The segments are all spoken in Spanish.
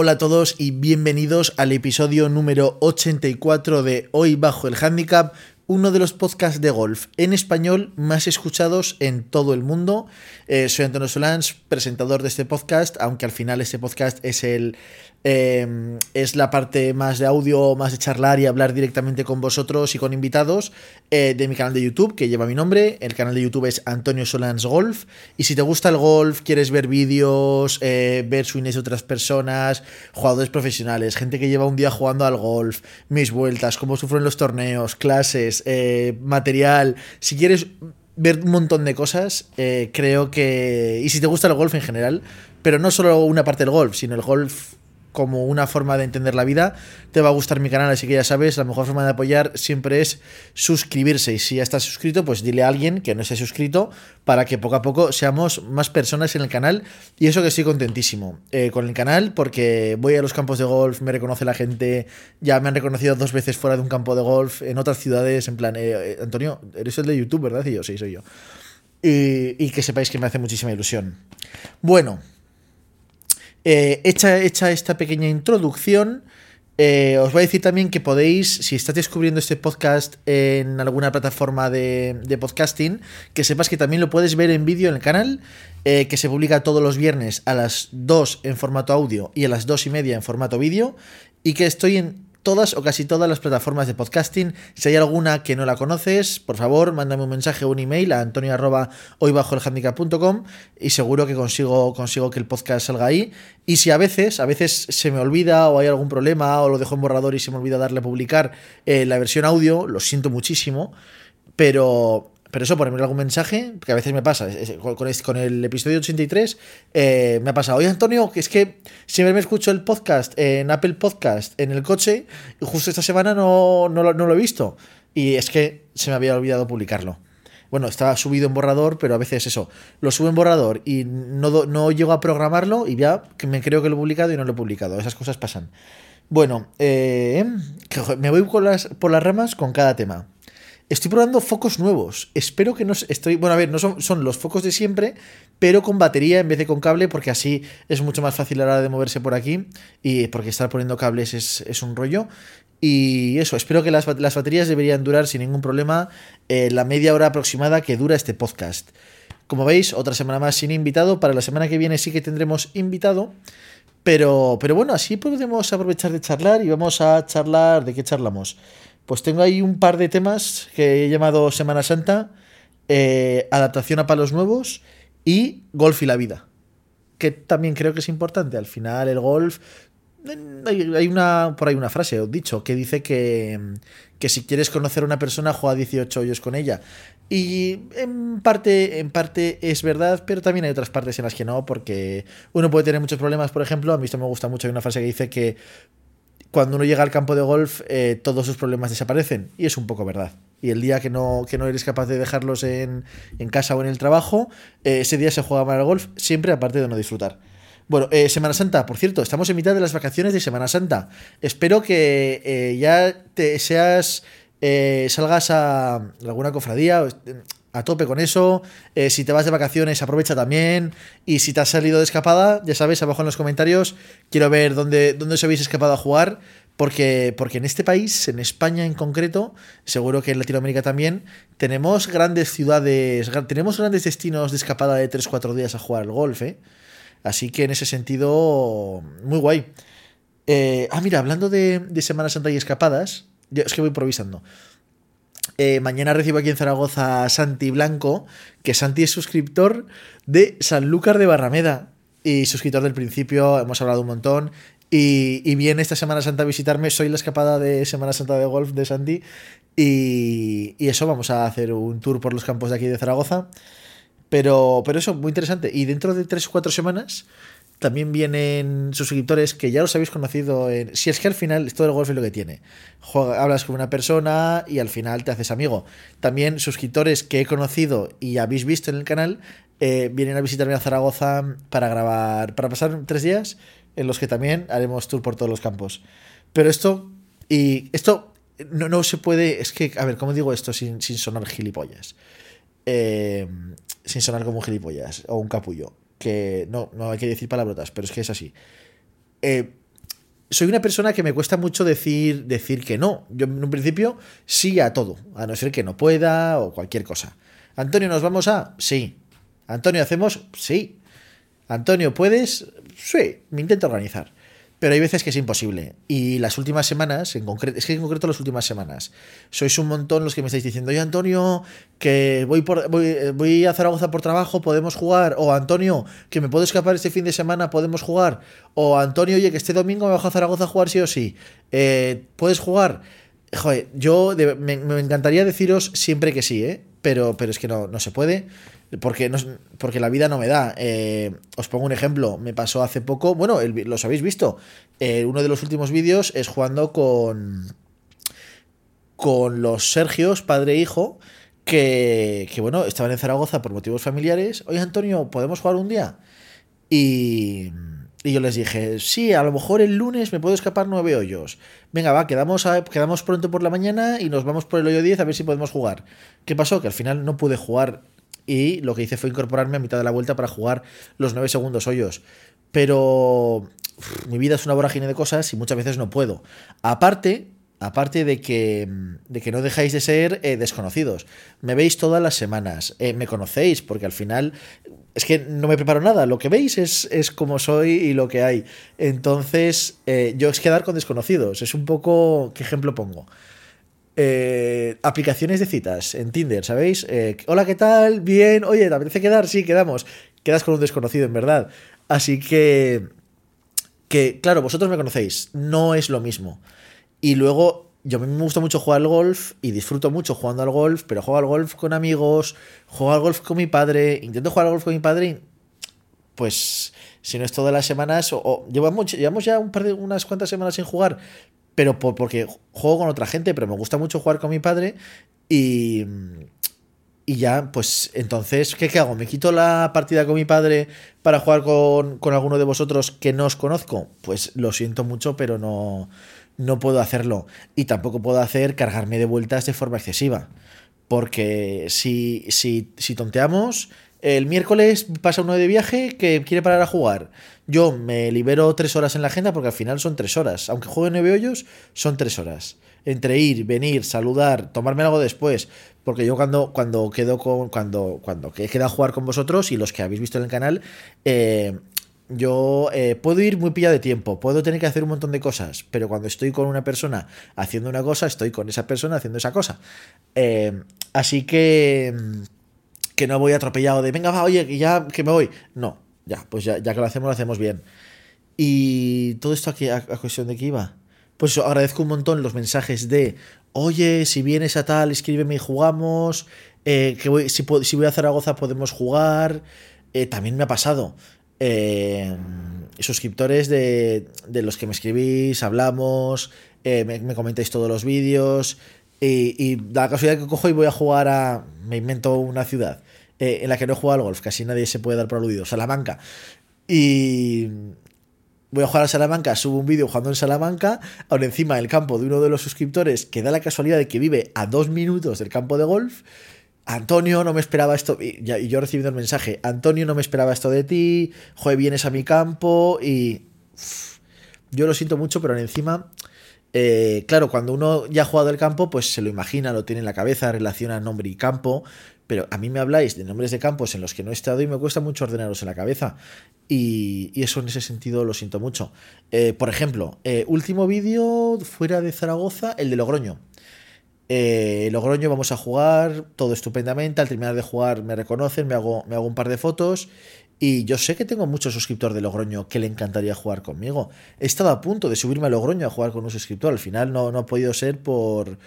Hola a todos y bienvenidos al episodio número 84 de Hoy Bajo el Handicap, uno de los podcasts de golf en español más escuchados en todo el mundo. Eh, soy Antonio Solans, presentador de este podcast, aunque al final este podcast es el Em, es la parte más de audio, más de charlar y hablar directamente con vosotros y con invitados eh, de mi canal de YouTube, que lleva mi nombre. El canal de YouTube es Antonio Solans Golf. Y si te gusta el golf, quieres ver vídeos, eh, ver swings de otras personas, jugadores profesionales, gente que lleva un día jugando al golf, mis vueltas, cómo sufro en los torneos, clases, eh, material. Si quieres ver un montón de cosas, creo que... Y si te gusta el golf en general, pero no solo una parte del golf, sino el golf como una forma de entender la vida, te va a gustar mi canal, así que ya sabes, la mejor forma de apoyar siempre es suscribirse. Y si ya estás suscrito, pues dile a alguien que no esté suscrito para que poco a poco seamos más personas en el canal. Y eso que estoy contentísimo eh, con el canal, porque voy a los campos de golf, me reconoce la gente, ya me han reconocido dos veces fuera de un campo de golf, en otras ciudades, en plan, eh, eh, Antonio, eres el de YouTube, ¿verdad? Y yo, sí, soy yo. y que sepáis que me hace muchísima ilusión. Bueno. Eh, hecha, esta pequeña introducción, eh, os voy a decir también que podéis, si estás descubriendo este podcast en alguna plataforma de, podcasting, que sepas que también lo puedes ver en vídeo en el canal, eh, que se publica todos los viernes a las 2 en formato audio y a las 2 y media en formato vídeo, y que estoy en todas o casi todas las plataformas de podcasting. Si hay alguna que no la conoces, por favor, mándame un mensaje o un email a antonio hoy bajo el y seguro que consigo, consigo que el podcast salga ahí. Y si a veces, a veces se me olvida o hay algún problema o lo dejo en borrador y se me olvida darle a publicar eh, la versión audio, lo siento muchísimo, pero pero eso, ponerme algún mensaje, que a veces me pasa, con, el episodio 83 eh, me ha pasado, oye Antonio, que es que siempre me escucho el podcast en Apple Podcast en el coche y justo esta semana no, no, lo, he visto. Y es que se me había olvidado publicarlo. Bueno, estaba subido en borrador, pero a veces eso, lo subo en borrador y no, no llego a programarlo y ya que me creo que lo he publicado y no lo he publicado. Esas cosas pasan. Bueno, eh, me voy por las, por las ramas con cada tema. Estoy probando focos nuevos. Espero que no estoy. Bueno, a ver, no son, son, los focos de siempre, pero con batería en vez de con cable, porque así es mucho más fácil a la hora de moverse por aquí. Y porque estar poniendo cables es, un rollo. Y eso, espero que las, baterías deberían durar sin ningún problema la media hora aproximada que dura este podcast. Como veis, otra semana más sin invitado. Para la semana que viene sí que tendremos invitado. Pero, pero bueno, así podemos aprovechar de charlar y vamos a charlar. ¿De qué charlamos? Pues tengo ahí un par de temas que he llamado Semana Santa, eh, adaptación a palos nuevos y golf y la vida. Que también creo que es importante. Al final, el golf. Hay una. Por ahí una frase, os dicho, que dice que, que si quieres conocer a una persona, juega 18 hoyos con ella. Y en parte, en parte es verdad, pero también hay otras partes en las que no, porque uno puede tener muchos problemas. Por ejemplo, a mí esto me gusta mucho. Hay una frase que dice que cuando uno llega al campo de golf, eh, todos sus problemas desaparecen. Y es un poco verdad. Y el día que no, que no eres capaz de dejarlos en, casa o en el trabajo, eh, ese día se juega mal al golf, siempre aparte de no disfrutar. Bueno, eh, Semana Santa, por cierto, estamos en mitad de las vacaciones de Semana Santa. Espero que ya te seas. salgas a alguna cofradía a tope con eso. Eh, si te vas de vacaciones, aprovecha también. Y si te has salido de escapada, ya sabes, abajo en los comentarios, quiero ver dónde, dónde os habéis escapado a jugar. Porque, porque en este país, en España en concreto, seguro que en Latinoamérica también, tenemos grandes ciudades, tenemos grandes destinos de escapada de 3-4 días a jugar al golf. ¿eh? Así que en ese sentido, muy guay. Eh, ah, mira, hablando de, de Semana Santa y escapadas, es que voy improvisando. Eh, mañana recibo aquí en Zaragoza a Santi Blanco, que Santi es suscriptor de Sanlúcar de Barrameda y suscriptor del principio, hemos hablado un montón. Y, viene esta Semana Santa a visitarme, soy la escapada de Semana Santa de Golf de Santi. Y, eso, vamos a hacer un tour por los campos de aquí de Zaragoza. Pero, pero eso, muy interesante. Y dentro de tres o cuatro semanas también vienen suscriptores que ya los habéis conocido. En... Si es que al final esto del golf es lo que tiene. hablas con una persona y al final te haces amigo. También suscriptores que he conocido y habéis visto en el canal eh, vienen a visitarme a Zaragoza para grabar, para pasar tres días en los que también haremos tour por todos los campos. Pero esto, y esto no, no se puede, es que, a ver, ¿cómo digo esto sin, sin sonar gilipollas? Eh, sin sonar como un gilipollas o un capullo que no, no hay que decir palabrotas, pero es que es así. Eh, soy una persona que me cuesta mucho decir, decir que no. Yo en un principio sí a todo, a no ser que no pueda o cualquier cosa. Antonio, ¿nos vamos a? Sí. Antonio, ¿hacemos? Sí. Antonio, ¿puedes? Sí, me intento organizar. Pero hay veces que es imposible. Y las últimas semanas, en concreto, es que en concreto las últimas semanas, sois un montón los que me estáis diciendo, oye Antonio, que voy, por, voy, voy, a Zaragoza por trabajo, podemos jugar. O Antonio, que me puedo escapar este fin de semana, podemos jugar. O Antonio, oye, que este domingo me bajo a Zaragoza a jugar sí o sí. Eh, ¿Puedes jugar? Joder, yo me, me, encantaría deciros siempre que sí, ¿eh? Pero, pero es que no, no se puede porque, no, porque la vida no me da. Eh, os pongo un ejemplo, me pasó hace poco, bueno, los habéis visto, eh, uno de los últimos vídeos es jugando con, con los Sergios, padre e hijo, que, que, bueno, estaban en Zaragoza por motivos familiares. Oye, Antonio, ¿podemos jugar un día? Y, y yo les dije, sí, a lo mejor el lunes me puedo escapar nueve hoyos. Venga, va, quedamos, quedamos pronto por la mañana y nos vamos por el hoyo 10 a ver si podemos jugar. ¿Qué pasó? Que al final no pude jugar y lo que hice fue incorporarme a mitad de la vuelta para jugar los 9 segundos hoyos. Pero mi vida es una vorágine de cosas y muchas veces no puedo. Aparte, aparte de que, de que no dejáis de ser eh, desconocidos. Me veis todas las semanas, eh, me conocéis, porque al final es que no me preparo nada. Lo que veis es, es como soy y lo que hay. Entonces, eh, yo es quedar con desconocidos. Es un poco. ¿Qué ejemplo pongo? Eh, aplicaciones de citas en Tinder, ¿sabéis? Eh, Hola, ¿qué tal? Bien, oye, ¿te apetece quedar? Sí, quedamos. Quedas con un desconocido, en verdad. Así que, que, claro, vosotros me conocéis, no es lo mismo. Y luego, yo me gusta mucho jugar al golf y disfruto mucho jugando al golf, pero juego al golf con amigos, juego al golf con mi padre, intento jugar al golf con mi padre y, pues, si no es todas las semanas, o, llevamos, llevamos ya un par de, unas cuantas semanas sin jugar, pero porque juego con otra gente, pero me gusta mucho jugar con mi padre y, y ya, pues entonces, ¿qué, hago? ¿Me quito la partida con mi padre para jugar con, con, alguno de vosotros que no os conozco? Pues lo siento mucho, pero no, no puedo hacerlo. Y tampoco puedo hacer cargarme de vueltas de forma excesiva. Porque si, si, si tonteamos, el miércoles pasa uno de viaje que quiere parar a jugar. Yo me libero tres horas en la agenda porque al final son tres horas. Aunque juegue nueve hoyos, son tres horas. Entre ir, venir, saludar, tomarme algo después. Porque yo cuando, cuando quedo con. Cuando, cuando he quedado a jugar con vosotros y los que habéis visto en el canal, eh, yo eh, puedo ir muy pillado de tiempo, puedo tener que hacer un montón de cosas, pero cuando estoy con una persona haciendo una cosa, estoy con esa persona haciendo esa cosa. Eh, así que que no voy atropellado de, venga, va, oye, que ya que me voy. No, ya, pues ya, ya que lo hacemos, lo hacemos bien. Y todo esto aquí, a, cuestión de que iba. Pues agradezco un montón los mensajes de, oye, si vienes a tal, escríbeme y jugamos. Eh, que voy, si, si, voy a Zaragoza podemos jugar. Eh, también me ha pasado. Eh, suscriptores de, de, los que me escribís, hablamos, me, me, comentáis todos los vídeos. Y, la casualidad que cojo y voy a jugar a. Me invento una ciudad. Eh, en la que no he jugado al golf, casi nadie se puede dar por aludido, Salamanca. Y voy a jugar a Salamanca, subo un vídeo jugando en Salamanca, ahora encima del campo de uno de los suscriptores que da la casualidad de que vive a dos minutos del campo de golf. Antonio, no me esperaba esto. Y, yo recibiendo el mensaje, Antonio, no me esperaba esto de ti. Joder, vienes a mi campo y. yo lo siento mucho, pero encima. Eh, claro, cuando uno ya ha jugado el campo, pues se lo imagina, lo tiene en la cabeza, relaciona nombre y campo, pero a mí me habláis de nombres de campos en los que no he estado y me cuesta mucho ordenarlos en la cabeza. Y, eso en ese sentido lo siento mucho. Eh, por ejemplo, eh, último vídeo fuera de Zaragoza, el de Logroño. Logroño vamos a jugar, todo estupendamente. Al terminar de jugar me reconocen, me hago un par de fotos. Y yo sé que tengo muchos suscriptores de Logroño que le encantaría jugar conmigo. He estado a punto de subirme a Logroño a jugar con un suscriptor. Al final no, no ha podido ser por,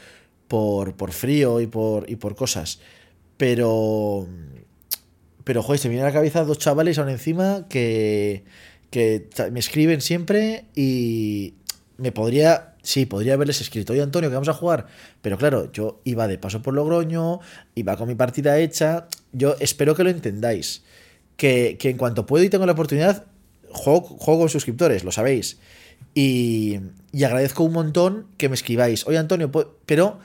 por, por frío y por, y por cosas. Pero. Pero, joder, se me viene a la cabeza dos chavales aún encima que. que me escriben siempre y. Me podría. Sí, podría haberles escrito, oye Antonio, que vamos a jugar. Pero claro, yo iba de paso por Logroño, iba con mi partida hecha. Yo espero que lo entendáis. Que, en cuanto puedo y tengo la oportunidad, juego, con suscriptores, lo sabéis. Y, y agradezco un montón que me escribáis, oye Antonio, pero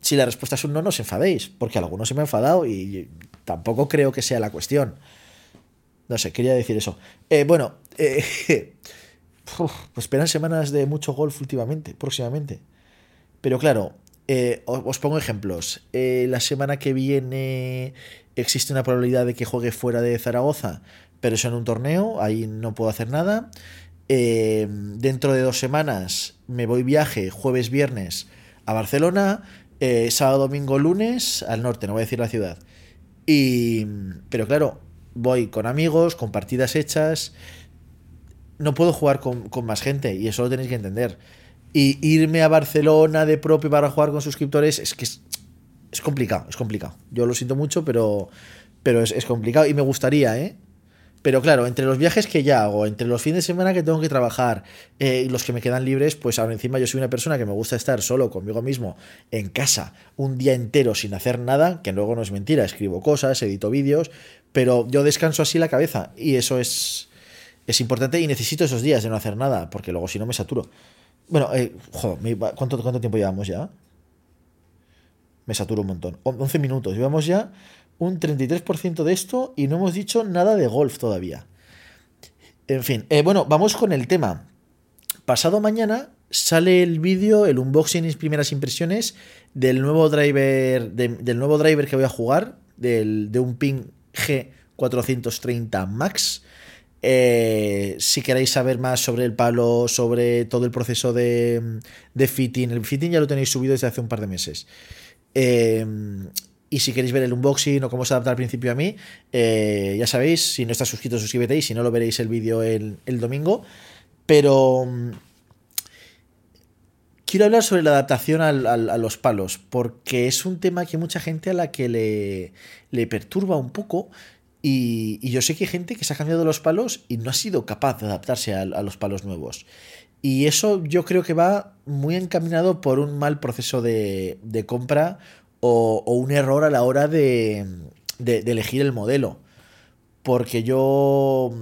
si la respuesta es un no, no os enfadéis, porque algunos se me han enfadado y tampoco creo que sea la cuestión. No sé, quería decir eso. Eh, bueno, eh, pues esperan semanas de mucho golf últimamente, próximamente. Pero claro, eh, os, pongo ejemplos. Eh, la semana que viene existe una probabilidad de que juegue fuera de Zaragoza, pero eso en un torneo, ahí no puedo hacer nada. Eh, dentro de dos semanas me voy viaje, jueves, viernes, a Barcelona, sábado, domingo, lunes, al norte, no voy a decir la ciudad. Y, pero claro, voy con amigos, con partidas hechas. No puedo jugar con, con más gente y eso lo tenéis que entender. Y irme a Barcelona de propio para jugar con suscriptores es que es, complicado, es complicado. Yo lo siento mucho, pero, pero es, complicado y me gustaría, ¿eh? Pero claro, entre los viajes que ya hago, entre los fines de semana que tengo que trabajar eh, y los que me quedan libres, pues ahora encima yo soy una persona que me gusta estar solo conmigo mismo en casa un día entero sin hacer nada, que luego no es mentira, escribo cosas, edito vídeos, pero yo descanso así la cabeza y eso es, es importante y necesito esos días de no hacer nada, porque luego si no me saturo. Bueno, eh, joder, ¿cuánto, ¿cuánto tiempo llevamos ya? Me saturo un montón. 11 minutos. Llevamos ya un 33% de esto y no hemos dicho nada de golf todavía. En fin, eh, bueno, vamos con el tema. Pasado mañana sale el vídeo, el unboxing y primeras impresiones del nuevo driver, del nuevo driver que voy a jugar, del, de un ping G430 Max. Eh, si queréis saber más sobre el palo, sobre todo el proceso de, fitting, el fitting ya lo tenéis subido desde hace un par de meses. Eh, y si queréis ver el unboxing o cómo se adapta al principio a mí, eh, ya sabéis, si no estás suscrito, suscríbete y si no lo veréis el vídeo el, domingo. Pero mm, quiero hablar sobre la adaptación a los palos, porque es un tema que mucha gente a la que le, le perturba un poco y, yo sé que hay gente que se ha cambiado los palos y no ha sido capaz de adaptarse a, los palos nuevos. Y eso yo creo que va muy encaminado por un mal proceso de, compra o, un error a la hora de, elegir el modelo. Porque yo,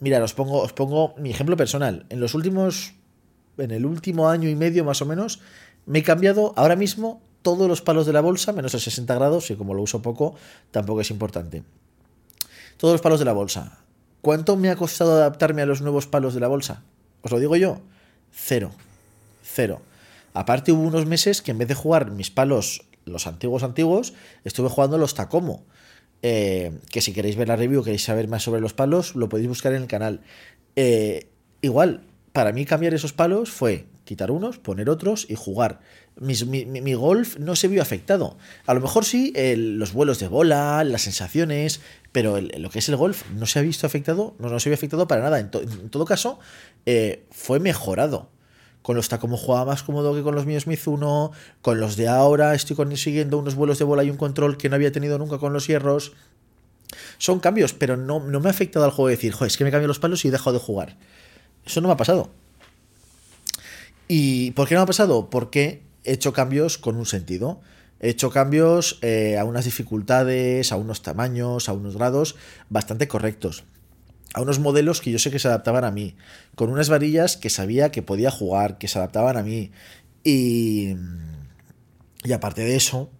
mira, os pongo, os pongo mi ejemplo personal. En los últimos, en el último año y medio más o menos, me he cambiado ahora mismo todos los palos de la bolsa, menos el 60 grados, y como lo uso poco, tampoco es importante. Todos los palos de la bolsa. ¿Cuánto me ha costado adaptarme a los nuevos palos de la bolsa? ¿Os lo digo yo? Cero. Cero. Aparte hubo unos meses que en vez de jugar mis palos, los antiguos antiguos, estuve jugando los Tacomo. Eh, que si queréis ver la review, queréis saber más sobre los palos, lo podéis buscar en el canal. Eh, igual, para mí cambiar esos palos fue quitar unos, poner otros y jugar. mi, golf no se vio afectado. A lo mejor sí los vuelos de bola, las sensaciones, pero lo que es el golf no se ha visto afectado, no, no se vio afectado para nada. En, todo caso, eh, fue mejorado. Con los como jugaba más cómodo que con los míos Mizuno, con los de ahora estoy consiguiendo unos vuelos de bola y un control que no había tenido nunca con los hierros. Son cambios, pero no, no me ha afectado al juego de decir, joder, es que me cambio los palos y he dejado de jugar. Eso no me ha pasado. ¿Y por qué no me ha pasado? Porque he hecho cambios con un sentido. He hecho cambios eh, a unas dificultades, a unos tamaños, a unos grados bastante correctos. A unos modelos que yo sé que se adaptaban a mí. Con unas varillas que sabía que podía jugar, que se adaptaban a mí. Y, y aparte de eso,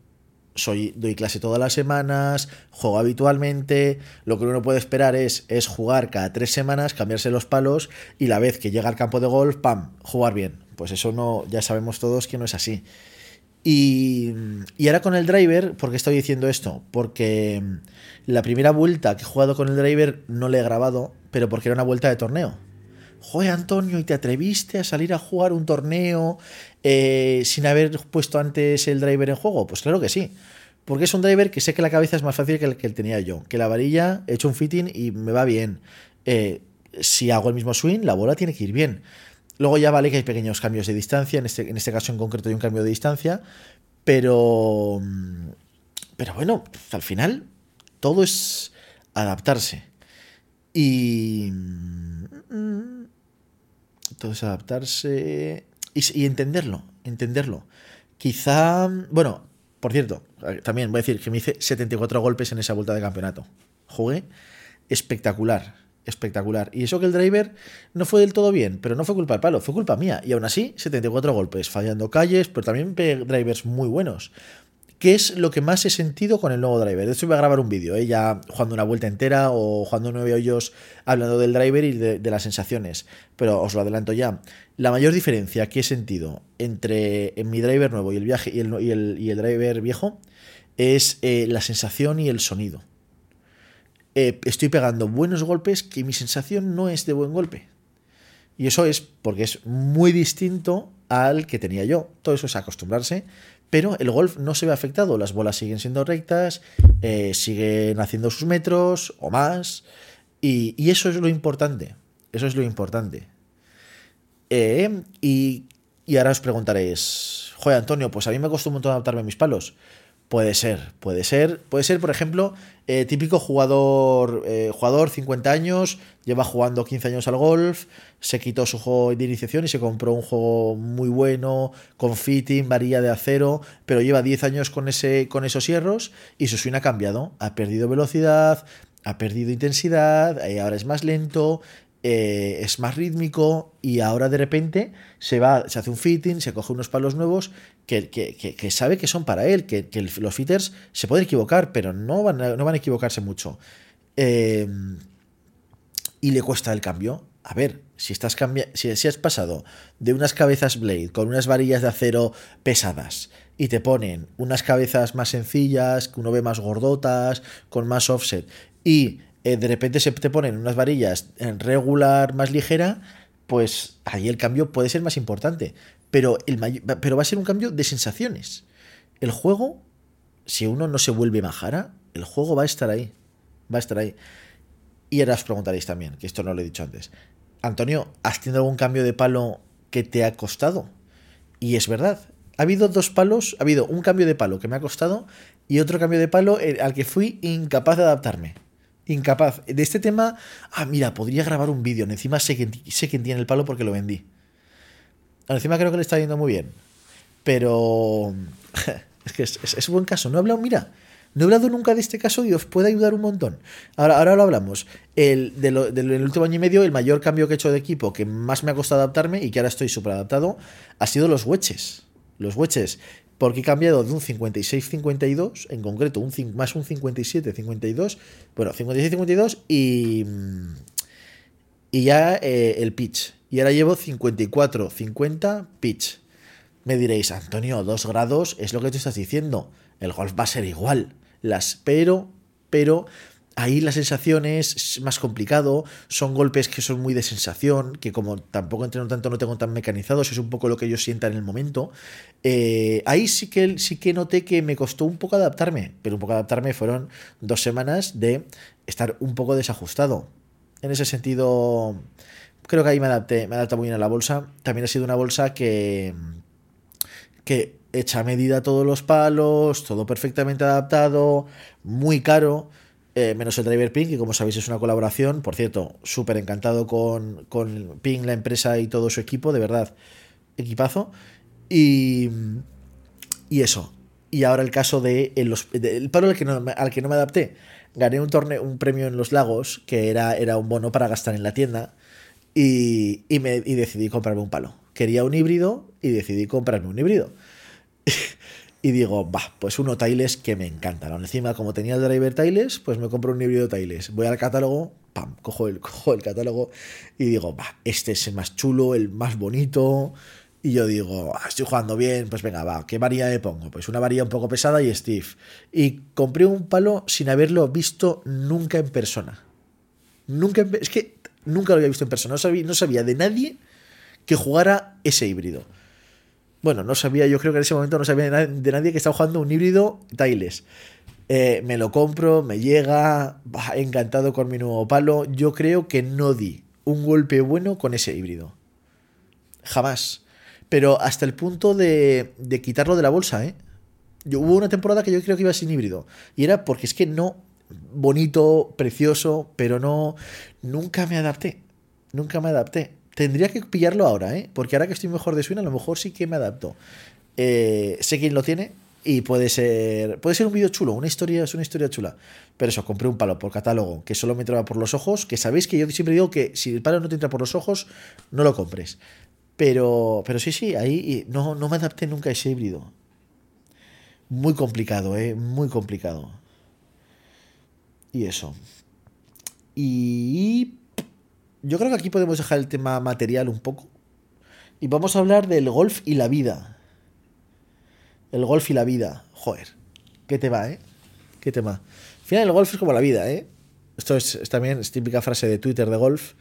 soy, doy clase todas las semanas, juego habitualmente, lo que uno puede esperar es, es jugar cada tres semanas, cambiarse los palos y la vez que llega al campo de golf, ¡pam!, jugar bien. Pues eso no, ya sabemos todos que no es así. Y, ahora con el driver, ¿por qué estoy diciendo esto? Porque la primera vuelta que he jugado con el driver no le he grabado, pero porque era una vuelta de torneo. Joder, Antonio, ¿y te atreviste a salir a jugar un torneo eh, sin haber puesto antes el driver en juego? Pues claro que sí. Porque es un driver que sé que la cabeza es más fácil que el que tenía yo. Que la varilla he hecho un fitting y me va bien. Eh, si hago el mismo swing, la bola tiene que ir bien. Luego ya vale que hay pequeños cambios de distancia, en este, en este caso en concreto hay un cambio de distancia, pero, pero bueno, al final todo es adaptarse. Y... Todo es adaptarse y, entenderlo, entenderlo. Quizá, bueno, por cierto, también voy a decir que me hice 74 golpes en esa vuelta de campeonato. Jugué espectacular espectacular. Y eso que el driver no fue del todo bien, pero no fue culpa del palo, fue culpa mía. Y aún así, 74 golpes, fallando calles, pero también drivers muy buenos. ¿Qué es lo que más he sentido con el nuevo driver? De hecho, voy a grabar un vídeo, ¿eh? ya jugando una vuelta entera o jugando nueve hoyos hablando del driver y de, las sensaciones. Pero os lo adelanto ya. La mayor diferencia que he sentido entre mi driver nuevo y el, viaje, y el, driver viejo es eh, la sensación y el sonido. Eh, estoy pegando buenos golpes que mi sensación no es de buen golpe. Y eso es porque es muy distinto al que tenía yo. Todo eso es acostumbrarse, pero el golf no se ve afectado. Las bolas siguen siendo rectas, eh, siguen haciendo sus metros o más. Y, eso es lo importante. Eso es lo importante. Eh, y, y, ahora os preguntaréis, joder, Antonio, pues a mí me costó un montón adaptarme a mis palos. Puede ser, puede ser. Puede ser, por ejemplo, eh, típico jugador, eh, jugador 50 años, lleva jugando 15 años al golf, se quitó su juego de iniciación y se compró un juego muy bueno, con fitting, varilla de acero, pero lleva 10 años con, ese, con esos hierros y su swing ha cambiado. Ha perdido velocidad, ha perdido intensidad, eh, ahora es más lento, eh, es más rítmico y ahora de repente se va, se hace un fitting, se coge unos palos nuevos que, que, sabe que son para él, que, los fitters se pueden equivocar, pero no van a, no van a equivocarse mucho. Em, y le cuesta el cambio. A ver, si, estás si, si has pasado de unas cabezas Blade con unas varillas de acero pesadas y te ponen unas cabezas más sencillas, que uno ve más gordotas, con más offset, y eh, de repente se te ponen unas varillas en regular más ligera, pues ahí el cambio puede ser más importante. Pero, el pero va a ser un cambio de sensaciones. El juego, si uno no se vuelve majara, el juego va a estar ahí. Va a estar ahí. Y ahora os preguntaréis también, que esto no lo he dicho antes. Antonio, ¿has tenido algún cambio de palo que te ha costado? Y es verdad. Ha habido dos palos, ha habido un cambio de palo que me ha costado y otro cambio de palo al que fui incapaz de adaptarme incapaz. De este tema, ah, mira, podría grabar un vídeo. Encima sé quién, sé quién tiene el palo porque lo vendí. Encima creo que le está yendo muy bien. Pero es que es, buen caso. No he hablado, mira, no he hablado nunca de este caso y os puede ayudar un montón. Ahora, ahora lo hablamos. El, del último año y medio, el mayor cambio que he hecho de equipo que más me ha costado adaptarme y que ahora estoy súper adaptado ha sido los wedges. Los wedges porque he cambiado de un 56-52, en concreto un más un 57-52, bueno, 56-52 y, y ya eh, el pitch. Y ahora llevo 54-50 pitch. Me diréis, Antonio, 2 grados es lo que te estás diciendo. El golf va a ser igual. Las, pero, pero ahí la sensación es más complicado, son golpes que son muy de sensación, que como tampoco entreno tanto, no tengo tan mecanizados, es un poco lo que yo sienta en el momento. Eh, ahí sí que, sí que noté que me costó un poco adaptarme, pero un poco adaptarme fueron dos semanas de estar un poco desajustado. En ese sentido, creo que ahí me adapté, me adapté muy bien a la bolsa. También ha sido una bolsa que, que echa a medida todos los palos, todo perfectamente adaptado, muy caro eh, menos el Driver Ping, que como sabéis es una colaboración. Por cierto, súper encantado con, con Ping, la empresa y todo su equipo, de verdad, equipazo. Y, y eso. Y ahora el caso de, el paro al que, no, al que no me adapté. Gané un torneo, un premio en los lagos, que era, era un bono para gastar en la tienda. Y, y, me, y decidí comprarme un palo. Quería un híbrido y decidí comprarme un híbrido. Y digo, va, pues uno Tiles que me encanta. Encima, como tenía el driver Tiles, pues me compro un híbrido Tiles. Voy al catálogo, pam, cojo el, cojo el catálogo y digo, va, este es el más chulo, el más bonito. Y yo digo, ah, estoy jugando bien, pues venga, va, ¿qué varía me pongo? Pues una varía un poco pesada y Steve. Y compré un palo sin haberlo visto nunca en persona. Nunca, es que nunca lo había visto en persona. No sabía, no sabía de nadie que jugara ese híbrido. Bueno, no sabía, yo creo que en ese momento no sabía de nadie que estaba jugando un híbrido Tiles. Eh, me lo compro, me llega, encantado con mi nuevo palo. Yo creo que no di un golpe bueno con ese híbrido. Jamás. Pero hasta el punto de, de quitarlo de la bolsa, ¿eh? Hubo una temporada que yo creo que iba sin híbrido. Y era porque es que no. Bonito, precioso, pero no. Nunca me adapté. Nunca me adapté. Tendría que pillarlo ahora, ¿eh? Porque ahora que estoy mejor de swing, a lo mejor sí que me adapto. Eh, sé quién lo tiene y puede ser puede ser un vídeo chulo, una historia es una historia chula. Pero eso, compré un palo por catálogo que solo me entraba por los ojos, que sabéis que yo siempre digo que si el palo no te entra por los ojos, no lo compres. Pero, pero sí, sí, ahí no, no me adapté nunca a ese híbrido. muy complicado, ¿eh? Muy complicado. Y eso. Y yo creo que aquí podemos dejar el tema material un poco. Y vamos a hablar del golf y la vida. El golf y la vida. Joder. ¿Qué te va, eh? ¿Qué tema? Al final el golf es como la vida, ¿eh? Esto es, es también es típica frase de Twitter de golf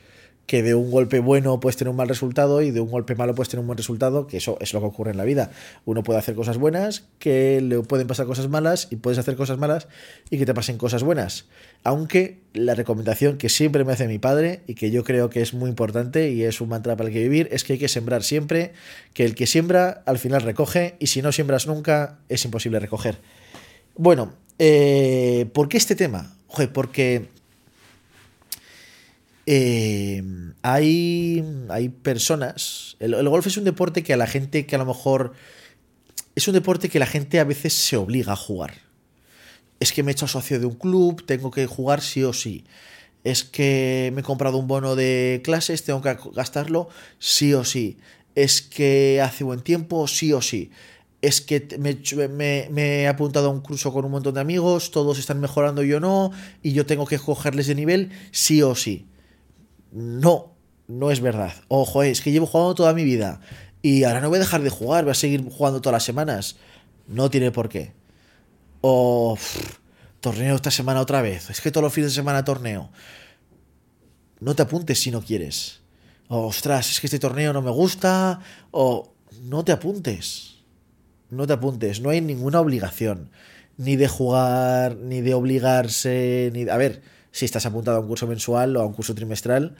que de un golpe bueno puedes tener un mal resultado y de un golpe malo puedes tener un buen resultado, que eso es lo que ocurre en la vida. Uno puede hacer cosas buenas, que le pueden pasar cosas malas y puedes hacer cosas malas y que te pasen cosas buenas. Aunque la recomendación que siempre me hace mi padre y que yo creo que es muy importante y es un mantra para el que vivir es que hay que sembrar siempre, que el que siembra al final recoge y si no siembras nunca es imposible recoger. Bueno, eh, ¿por qué este tema? Joder, porque eh, hay, hay personas. El, golf es un deporte que a la gente que a lo mejor. Es un deporte que la gente a veces se obliga a jugar. Es que me he hecho socio de un club, tengo que jugar sí o sí. Es que me he comprado un bono de clases, tengo que gastarlo sí o sí. Es que hace buen tiempo, sí o sí. Es que me, me, he apuntado a un curso con un montón de amigos, todos están mejorando yo no, y yo tengo que cogerles de nivel sí o sí. No, no es verdad. Ojo, es que llevo jugando toda mi vida y ahora no voy a dejar de jugar, voy a seguir jugando todas las semanas. No tiene por qué. O torneo esta semana otra vez. Es que todos los fines de semana torneo. No te apuntes si no quieres. ostras, es que este torneo no me gusta. O no te apuntes. No te apuntes. No hay ninguna obligación. Ni de jugar, ni de obligarse, ni... A ver, si estás apuntado a un curso mensual o a un curso trimestral,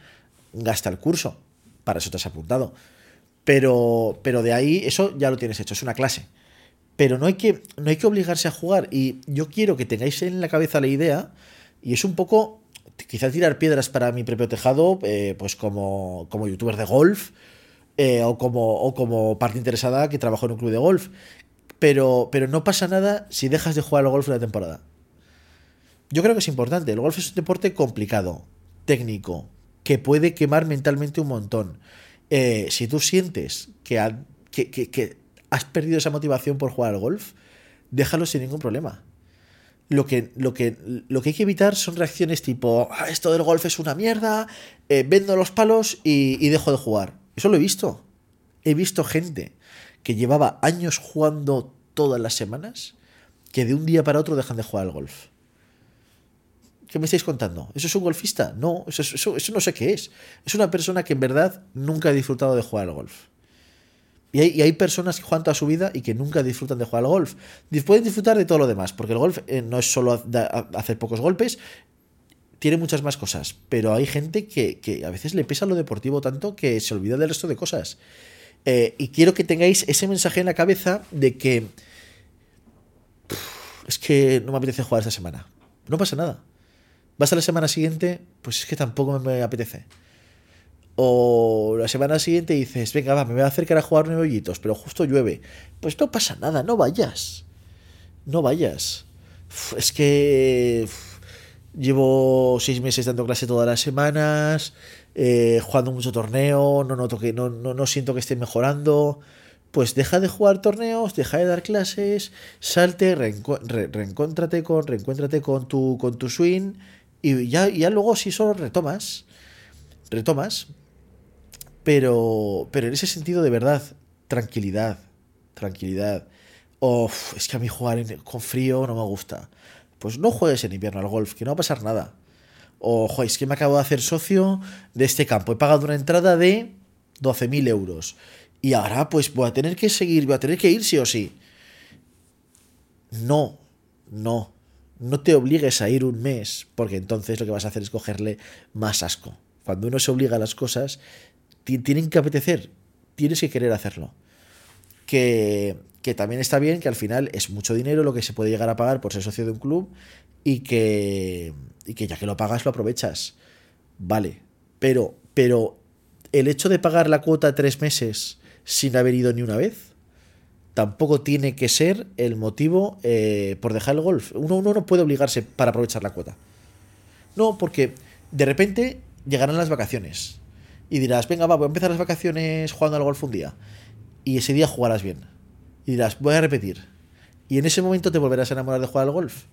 gasta el curso. Para eso te has apuntado. Pero, pero de ahí, eso ya lo tienes hecho, es una clase. Pero no hay, que, no hay que obligarse a jugar. Y yo quiero que tengáis en la cabeza la idea, y es un poco, quizá tirar piedras para mi propio tejado, eh, pues como, como youtuber de golf, eh, o, como, o como parte interesada que trabajo en un club de golf. Pero, pero no pasa nada si dejas de jugar al golf una temporada. Yo creo que es importante. El golf es un deporte complicado, técnico, que puede quemar mentalmente un montón. Eh, si tú sientes que, has perdido esa motivación por jugar al golf, déjalo sin ningún problema. Lo que hay que evitar son reacciones tipo, ah, esto del golf es una mierda, eh, vendo los palos y, y dejo de jugar. Eso lo he visto. He visto gente que llevaba años jugando todas las semanas que de un día para otro dejan de jugar al golf. ¿Qué me estáis contando? ¿Eso es un golfista? No, eso, eso, eso, no sé qué es. Es una persona que en verdad nunca ha disfrutado de jugar al golf. Y hay, y hay, personas que juegan toda su vida y que nunca disfrutan de jugar al golf. Pueden disfrutar de todo lo demás, porque el golf eh, no es solo hacer pocos golpes, tiene muchas más cosas. Pero hay gente que, que, a veces le pesa lo deportivo tanto que se olvida del resto de cosas. Eh, y quiero que tengáis ese mensaje en la cabeza de que es que no me apetece jugar esta semana. No pasa nada. Vas a la semana siguiente, pues es que tampoco me apetece. O la semana siguiente dices, venga, va, me voy a acercar a jugar nueve hoyitos, pero justo llueve. Pues no pasa nada, no vayas. No vayas. es que llevo seis meses dando clase todas las semanas, eh, jugando mucho torneo, no noto que no, no, siento que esté mejorando. Pues deja de jugar torneos, deja de dar clases, salte, reencu re reencuéntrate con, reencuéntrate con tu, con tu swing y ya, ya luego si solo retomas, retomas, pero, pero en ese sentido de verdad, tranquilidad, tranquilidad. Uf, es que a mí jugar con frío no me gusta. Pues no juegues en invierno al golf, que no va a pasar nada. O, es que me acabo de hacer socio de este campo. He pagado una entrada de 12.000 euros. Y ahora pues voy a tener que seguir, voy a tener que ir sí o sí. No, no no te obligues a ir un mes, porque entonces lo que vas a hacer es cogerle más asco. Cuando uno se obliga a las cosas, tienen que apetecer, tienes que querer hacerlo. Que, que también está bien que al final es mucho dinero lo que se puede llegar a pagar por ser socio de un club y que, y que ya que lo pagas lo aprovechas. Vale, pero, pero el hecho de pagar la cuota tres meses sin haber ido ni una vez, tampoco tiene que ser el motivo eh, por dejar el golf. Uno, uno no puede obligarse para aprovechar la cuota. No, porque de repente llegarán las vacaciones y dirás, venga, va, voy a empezar las vacaciones jugando al golf un día. Y ese día jugarás bien. Y dirás, voy a repetir. Y en ese momento te volverás a enamorar de jugar al golf.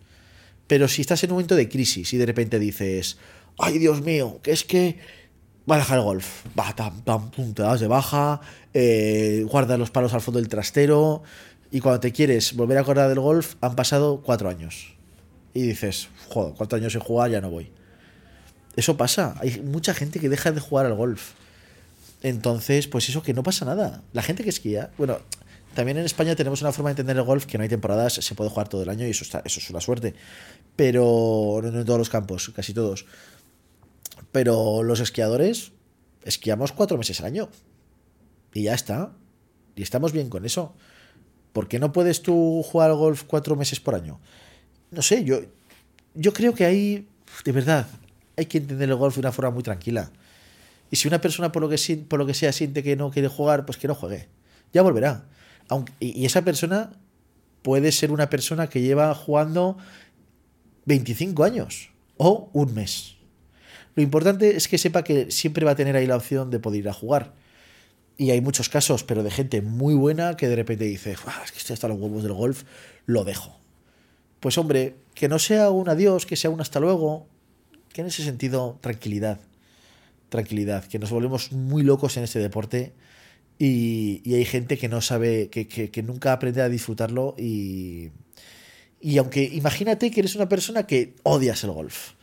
Pero si estás en un momento de crisis y de repente dices, ay Dios mío, que es que va a dejar el golf, va, tam, tam, pum, te das de baja, eh, guardas los palos al fondo del trastero y cuando te quieres volver a acordar del golf han pasado cuatro años. Y dices, joder, cuatro años sin jugar ya no voy. Eso pasa, hay mucha gente que deja de jugar al golf. Entonces, pues eso que no pasa nada. La gente que esquía, bueno, también en España tenemos una forma de entender el golf que no hay temporadas, se puede jugar todo el año y eso, está, eso es una suerte. Pero no en todos los campos, casi todos. Pero los esquiadores esquiamos cuatro meses al año. Y ya está. Y estamos bien con eso. ¿Por qué no puedes tú jugar golf cuatro meses por año? No sé, yo, yo creo que ahí, de verdad, hay que entender el golf de una forma muy tranquila. Y si una persona por lo que, por lo que sea siente que no quiere jugar, pues que no juegue. Ya volverá. Y esa persona puede ser una persona que lleva jugando 25 años o un mes. Lo importante es que sepa que siempre va a tener ahí la opción de poder ir a jugar. Y hay muchos casos, pero de gente muy buena que de repente dice, es que estoy hasta los huevos del golf, lo dejo. Pues hombre, que no sea un adiós, que sea un hasta luego, que en ese sentido, tranquilidad. Tranquilidad, que nos volvemos muy locos en este deporte y, hay gente que no sabe, que, que, nunca aprende a disfrutarlo y, y aunque imagínate que eres una persona que odias el golf.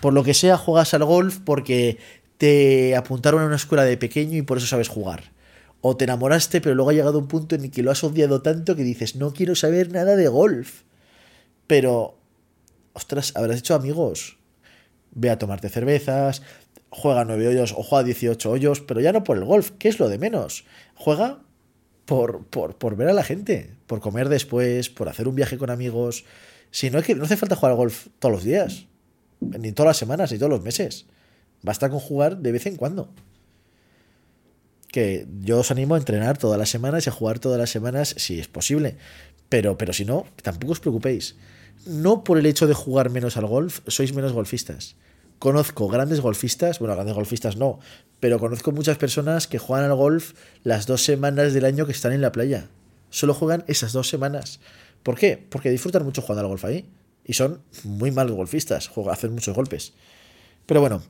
Por lo que sea, juegas al golf porque te apuntaron a una escuela de pequeño y por eso sabes jugar. O te enamoraste, pero luego ha llegado un punto en el que lo has odiado tanto que dices, no quiero saber nada de golf. Pero, ostras, habrás hecho amigos ve a tomarte cervezas, juega 9 hoyos o juega 18 hoyos, pero ya no por el golf, que es lo de menos. Juega por, por, ver a la gente, por comer después, por hacer un viaje con amigos. Si no, que, no hace falta jugar al golf todos los días, ni todas las semanas, ni todos los meses. Basta con jugar de vez en cuando. Que yo os animo a entrenar todas las semanas y a jugar todas las semanas si es posible. Pero, pero si no, tampoco os preocupéis. No por el hecho de jugar menos al golf, sois menos golfistas conozco grandes golfistas, bueno, grandes golfistas no, pero conozco muchas personas que juegan al golf las dos semanas del año que están en la playa. Solo juegan esas dos semanas. ¿Por qué? Porque disfrutan mucho jugando al golf ahí. Y son muy malos golfistas, hacen muchos golpes. Pero bueno,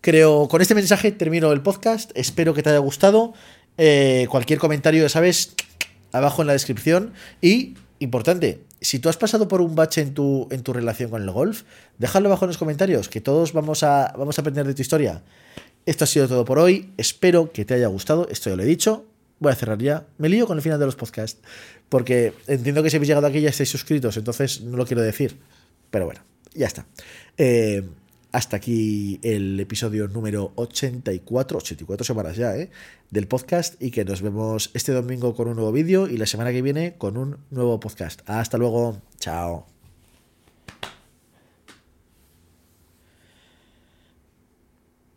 creo, con este mensaje termino el podcast. Espero que te haya gustado. Eh, cualquier comentario, ya sabes, abajo en la descripción. Y importante, si tú has pasado por un bache en tu, en tu relación con el golf, déjalo abajo en los comentarios, que todos vamos a, vamos a aprender de tu historia. Esto ha sido todo por hoy. Espero que te haya gustado. Esto ya lo he dicho. Voy a cerrar ya. Me lío con el final de los podcasts. Porque entiendo que si habéis llegado aquí ya estáis suscritos. Entonces no lo quiero decir. Pero bueno, ya está. Eh, hasta aquí el episodio número 84, 84 semanas ya, ¿eh? Del podcast y que nos vemos este domingo con un nuevo vídeo y la semana que viene con un nuevo podcast. Hasta luego, chao.